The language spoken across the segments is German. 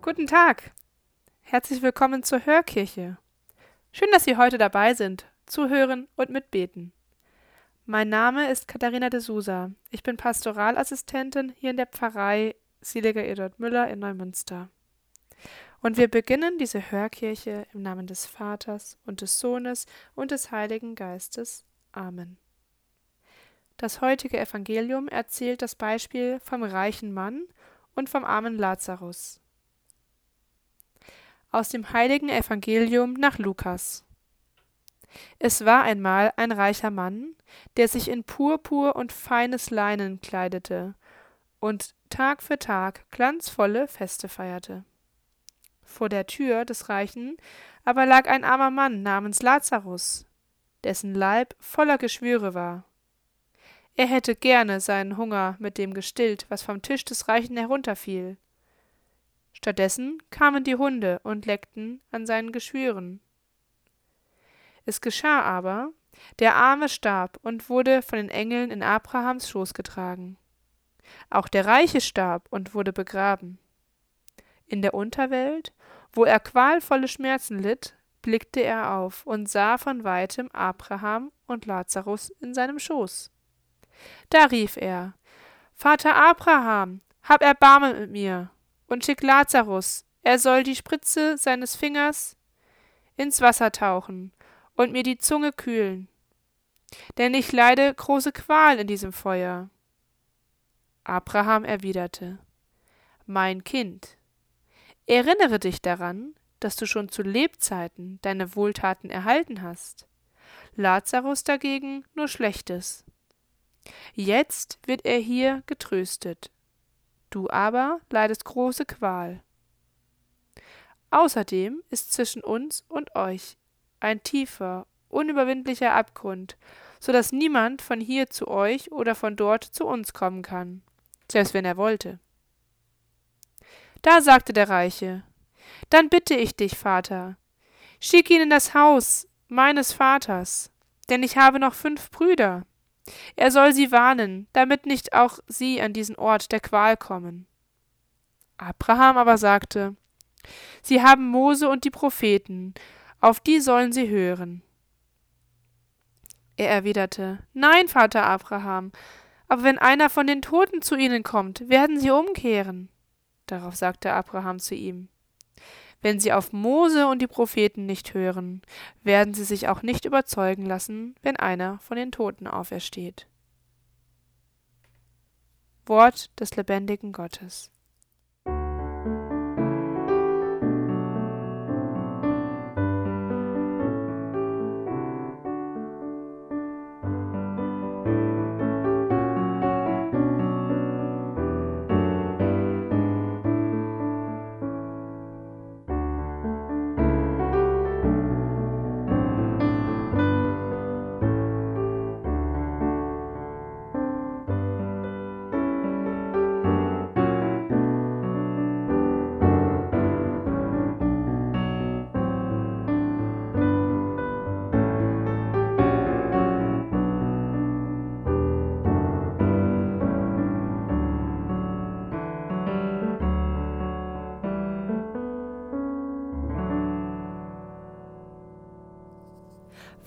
Guten Tag. Herzlich willkommen zur Hörkirche. Schön, dass Sie heute dabei sind, zuhören und mitbeten. Mein Name ist Katharina de Sousa. Ich bin Pastoralassistentin hier in der Pfarrei Seliger Eduard Müller in Neumünster. Und wir beginnen diese Hörkirche im Namen des Vaters und des Sohnes und des Heiligen Geistes. Amen. Das heutige Evangelium erzählt das Beispiel vom reichen Mann und vom armen Lazarus. Aus dem heiligen Evangelium nach Lukas. Es war einmal ein reicher Mann, der sich in Purpur und feines Leinen kleidete und Tag für Tag glanzvolle Feste feierte. Vor der Tür des Reichen aber lag ein armer Mann namens Lazarus, dessen Leib voller Geschwüre war. Er hätte gerne seinen Hunger mit dem gestillt, was vom Tisch des Reichen herunterfiel. Stattdessen kamen die Hunde und leckten an seinen Geschwüren. Es geschah aber, der Arme starb und wurde von den Engeln in Abrahams Schoß getragen. Auch der Reiche starb und wurde begraben. In der Unterwelt, wo er qualvolle Schmerzen litt, blickte er auf und sah von weitem Abraham und Lazarus in seinem Schoß. Da rief er Vater Abraham, hab Erbarmen mit mir, und schick Lazarus, er soll die Spitze seines Fingers ins Wasser tauchen und mir die Zunge kühlen. Denn ich leide große Qual in diesem Feuer. Abraham erwiderte Mein Kind, erinnere dich daran, dass du schon zu Lebzeiten deine Wohltaten erhalten hast. Lazarus dagegen nur Schlechtes. Jetzt wird er hier getröstet, du aber leidest große Qual. Außerdem ist zwischen uns und euch ein tiefer, unüberwindlicher Abgrund, so dass niemand von hier zu euch oder von dort zu uns kommen kann, selbst wenn er wollte. Da sagte der Reiche, dann bitte ich dich, Vater, schick ihn in das Haus meines Vaters, denn ich habe noch fünf Brüder, er soll sie warnen, damit nicht auch sie an diesen Ort der Qual kommen. Abraham aber sagte, Sie haben Mose und die Propheten, auf die sollen sie hören. Er erwiderte, Nein, Vater Abraham, aber wenn einer von den Toten zu ihnen kommt, werden sie umkehren. Darauf sagte Abraham zu ihm, wenn sie auf Mose und die Propheten nicht hören, werden sie sich auch nicht überzeugen lassen, wenn einer von den Toten aufersteht. Wort des lebendigen Gottes.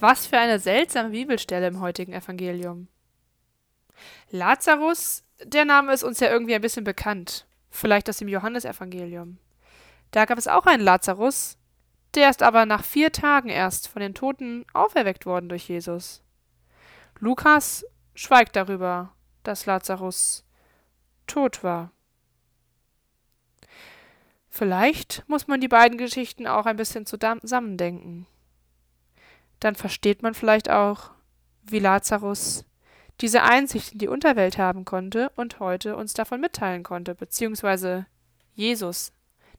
Was für eine seltsame Bibelstelle im heutigen Evangelium. Lazarus, der Name ist uns ja irgendwie ein bisschen bekannt. Vielleicht aus dem Johannesevangelium. Da gab es auch einen Lazarus, der ist aber nach vier Tagen erst von den Toten auferweckt worden durch Jesus. Lukas schweigt darüber, dass Lazarus tot war. Vielleicht muss man die beiden Geschichten auch ein bisschen zusammendenken dann versteht man vielleicht auch, wie Lazarus diese Einsicht in die Unterwelt haben konnte und heute uns davon mitteilen konnte, beziehungsweise Jesus,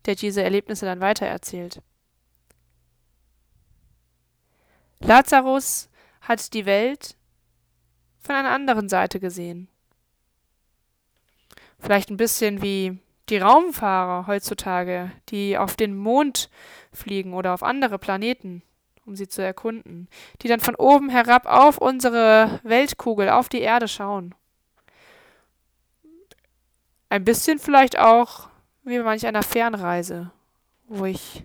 der diese Erlebnisse dann weitererzählt. Lazarus hat die Welt von einer anderen Seite gesehen. Vielleicht ein bisschen wie die Raumfahrer heutzutage, die auf den Mond fliegen oder auf andere Planeten um sie zu erkunden, die dann von oben herab auf unsere Weltkugel, auf die Erde schauen. Ein bisschen vielleicht auch wie manch einer Fernreise, wo ich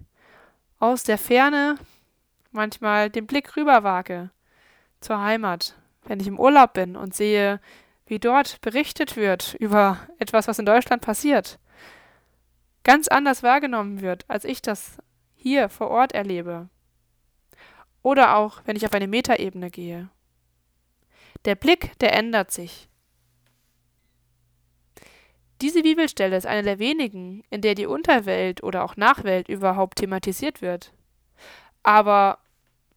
aus der Ferne manchmal den Blick rüberwage zur Heimat, wenn ich im Urlaub bin und sehe, wie dort berichtet wird über etwas, was in Deutschland passiert, ganz anders wahrgenommen wird, als ich das hier vor Ort erlebe. Oder auch, wenn ich auf eine Metaebene gehe. Der Blick, der ändert sich. Diese Bibelstelle ist eine der wenigen, in der die Unterwelt oder auch Nachwelt überhaupt thematisiert wird. Aber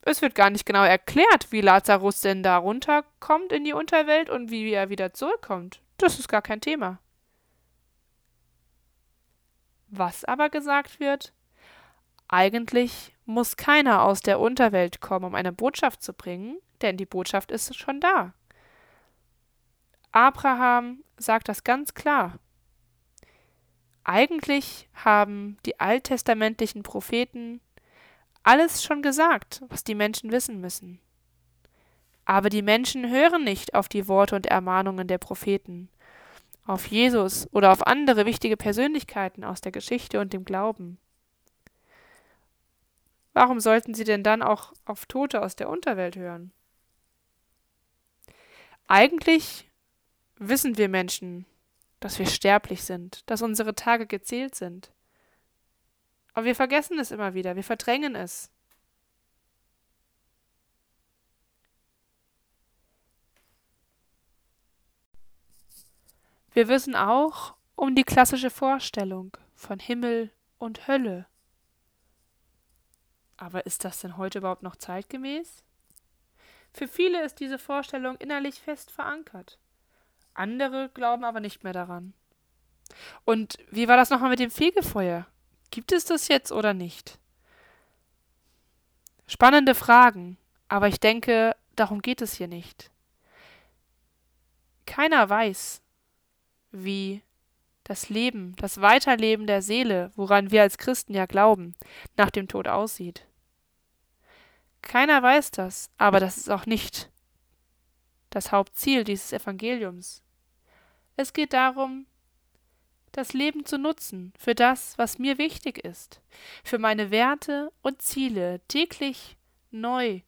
es wird gar nicht genau erklärt, wie Lazarus denn da runterkommt in die Unterwelt und wie er wieder zurückkommt. Das ist gar kein Thema. Was aber gesagt wird, eigentlich muss keiner aus der Unterwelt kommen, um eine Botschaft zu bringen, denn die Botschaft ist schon da. Abraham sagt das ganz klar. Eigentlich haben die alttestamentlichen Propheten alles schon gesagt, was die Menschen wissen müssen. Aber die Menschen hören nicht auf die Worte und Ermahnungen der Propheten, auf Jesus oder auf andere wichtige Persönlichkeiten aus der Geschichte und dem Glauben. Warum sollten sie denn dann auch auf Tote aus der Unterwelt hören? Eigentlich wissen wir Menschen, dass wir sterblich sind, dass unsere Tage gezählt sind. Aber wir vergessen es immer wieder, wir verdrängen es. Wir wissen auch um die klassische Vorstellung von Himmel und Hölle. Aber ist das denn heute überhaupt noch zeitgemäß? Für viele ist diese Vorstellung innerlich fest verankert. Andere glauben aber nicht mehr daran. Und wie war das nochmal mit dem Fegefeuer? Gibt es das jetzt oder nicht? Spannende Fragen, aber ich denke, darum geht es hier nicht. Keiner weiß, wie das Leben, das Weiterleben der Seele, woran wir als Christen ja glauben, nach dem Tod aussieht. Keiner weiß das, aber das ist auch nicht das Hauptziel dieses Evangeliums. Es geht darum, das Leben zu nutzen für das, was mir wichtig ist, für meine Werte und Ziele täglich neu,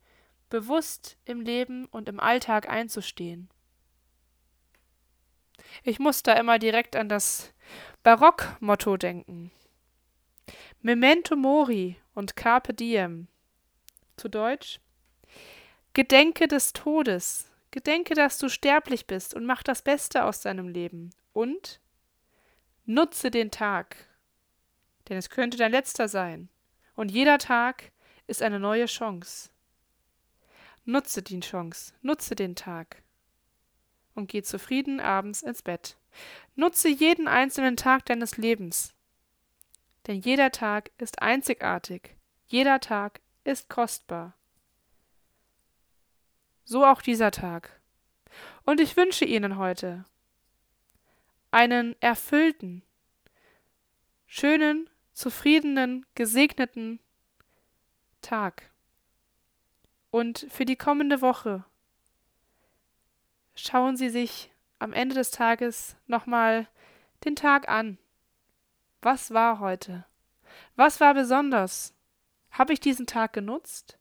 bewusst im Leben und im Alltag einzustehen. Ich muss da immer direkt an das Barock-Motto denken. Memento mori und carpe diem. Zu Deutsch Gedenke des Todes, gedenke, dass du sterblich bist und mach das Beste aus deinem Leben. Und Nutze den Tag, denn es könnte dein letzter sein. Und jeder Tag ist eine neue Chance. Nutze die Chance, nutze den Tag und geh zufrieden abends ins Bett. Nutze jeden einzelnen Tag deines Lebens, denn jeder Tag ist einzigartig, jeder Tag ist kostbar. So auch dieser Tag. Und ich wünsche Ihnen heute, einen erfüllten, schönen, zufriedenen, gesegneten Tag. Und für die kommende Woche schauen Sie sich am Ende des Tages nochmal den Tag an. Was war heute? Was war besonders? Habe ich diesen Tag genutzt?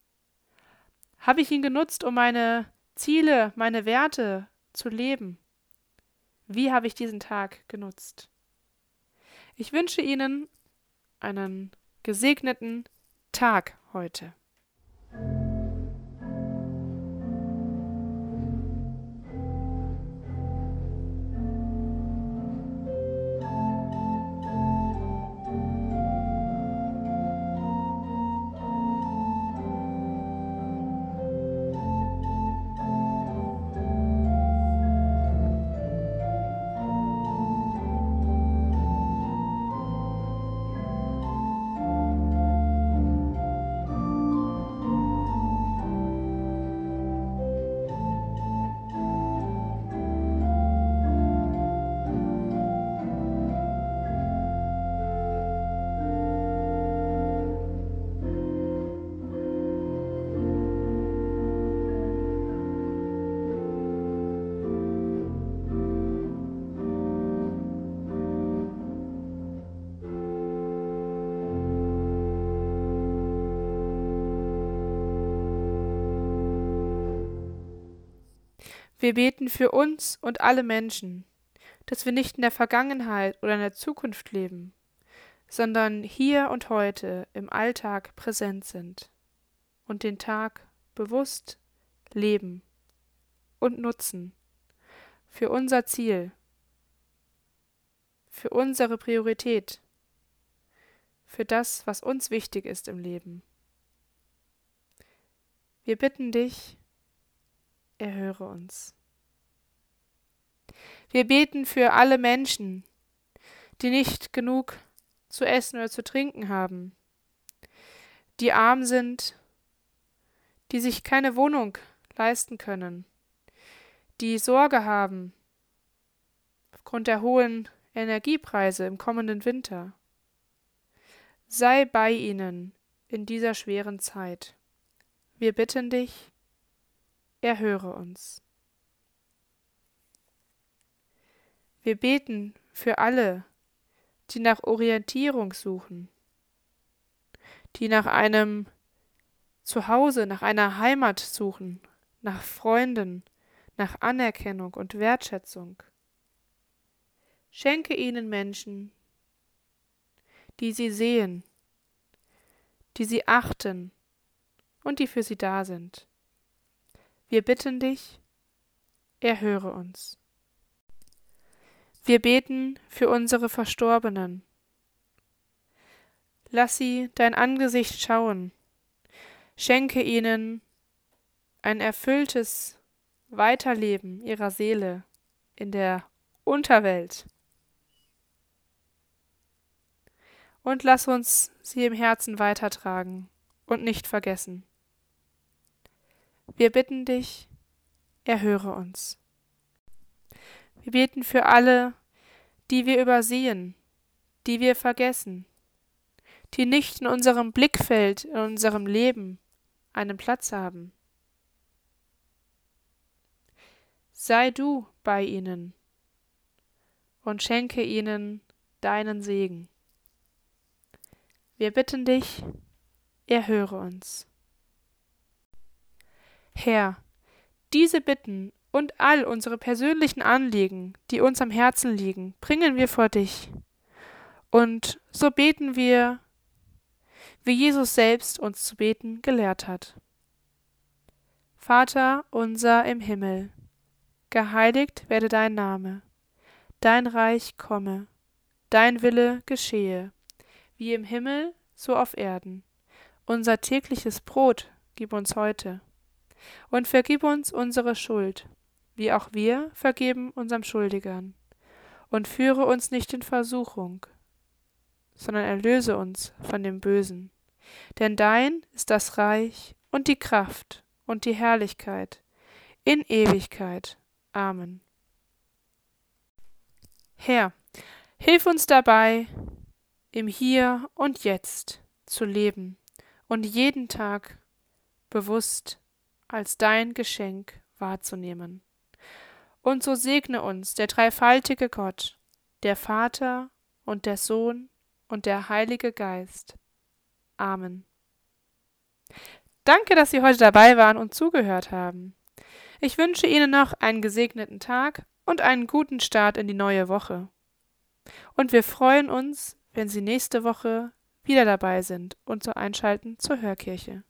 Habe ich ihn genutzt, um meine Ziele, meine Werte zu leben? Wie habe ich diesen Tag genutzt? Ich wünsche Ihnen einen gesegneten Tag heute. Wir beten für uns und alle Menschen, dass wir nicht in der Vergangenheit oder in der Zukunft leben, sondern hier und heute im Alltag präsent sind und den Tag bewusst leben und nutzen für unser Ziel, für unsere Priorität, für das, was uns wichtig ist im Leben. Wir bitten dich, erhöre uns. Wir beten für alle Menschen, die nicht genug zu essen oder zu trinken haben, die arm sind, die sich keine Wohnung leisten können, die Sorge haben aufgrund der hohen Energiepreise im kommenden Winter. Sei bei ihnen in dieser schweren Zeit. Wir bitten dich, erhöre uns. Wir beten für alle, die nach Orientierung suchen, die nach einem Zuhause, nach einer Heimat suchen, nach Freunden, nach Anerkennung und Wertschätzung. Schenke ihnen Menschen, die sie sehen, die sie achten und die für sie da sind. Wir bitten dich, erhöre uns. Wir beten für unsere Verstorbenen. Lass sie dein Angesicht schauen. Schenke ihnen ein erfülltes Weiterleben ihrer Seele in der Unterwelt. Und lass uns sie im Herzen weitertragen und nicht vergessen. Wir bitten dich, erhöre uns. Wir beten für alle, die wir übersehen, die wir vergessen, die nicht in unserem Blickfeld, in unserem Leben einen Platz haben. Sei du bei ihnen und schenke ihnen deinen Segen. Wir bitten dich, erhöre uns. Herr, diese Bitten und all unsere persönlichen Anliegen, die uns am Herzen liegen, bringen wir vor dich. Und so beten wir, wie Jesus selbst uns zu beten gelehrt hat. Vater unser im Himmel, geheiligt werde dein Name, dein Reich komme, dein Wille geschehe, wie im Himmel, so auf Erden. Unser tägliches Brot gib uns heute und vergib uns unsere Schuld, wie auch wir vergeben unserem Schuldigern. Und führe uns nicht in Versuchung, sondern erlöse uns von dem Bösen. Denn dein ist das Reich und die Kraft und die Herrlichkeit in Ewigkeit. Amen. Herr, hilf uns dabei, im Hier und Jetzt zu leben und jeden Tag bewusst als dein Geschenk wahrzunehmen. Und so segne uns der dreifaltige Gott, der Vater und der Sohn und der Heilige Geist. Amen. Danke, dass Sie heute dabei waren und zugehört haben. Ich wünsche Ihnen noch einen gesegneten Tag und einen guten Start in die neue Woche. Und wir freuen uns, wenn Sie nächste Woche wieder dabei sind und so einschalten zur Hörkirche.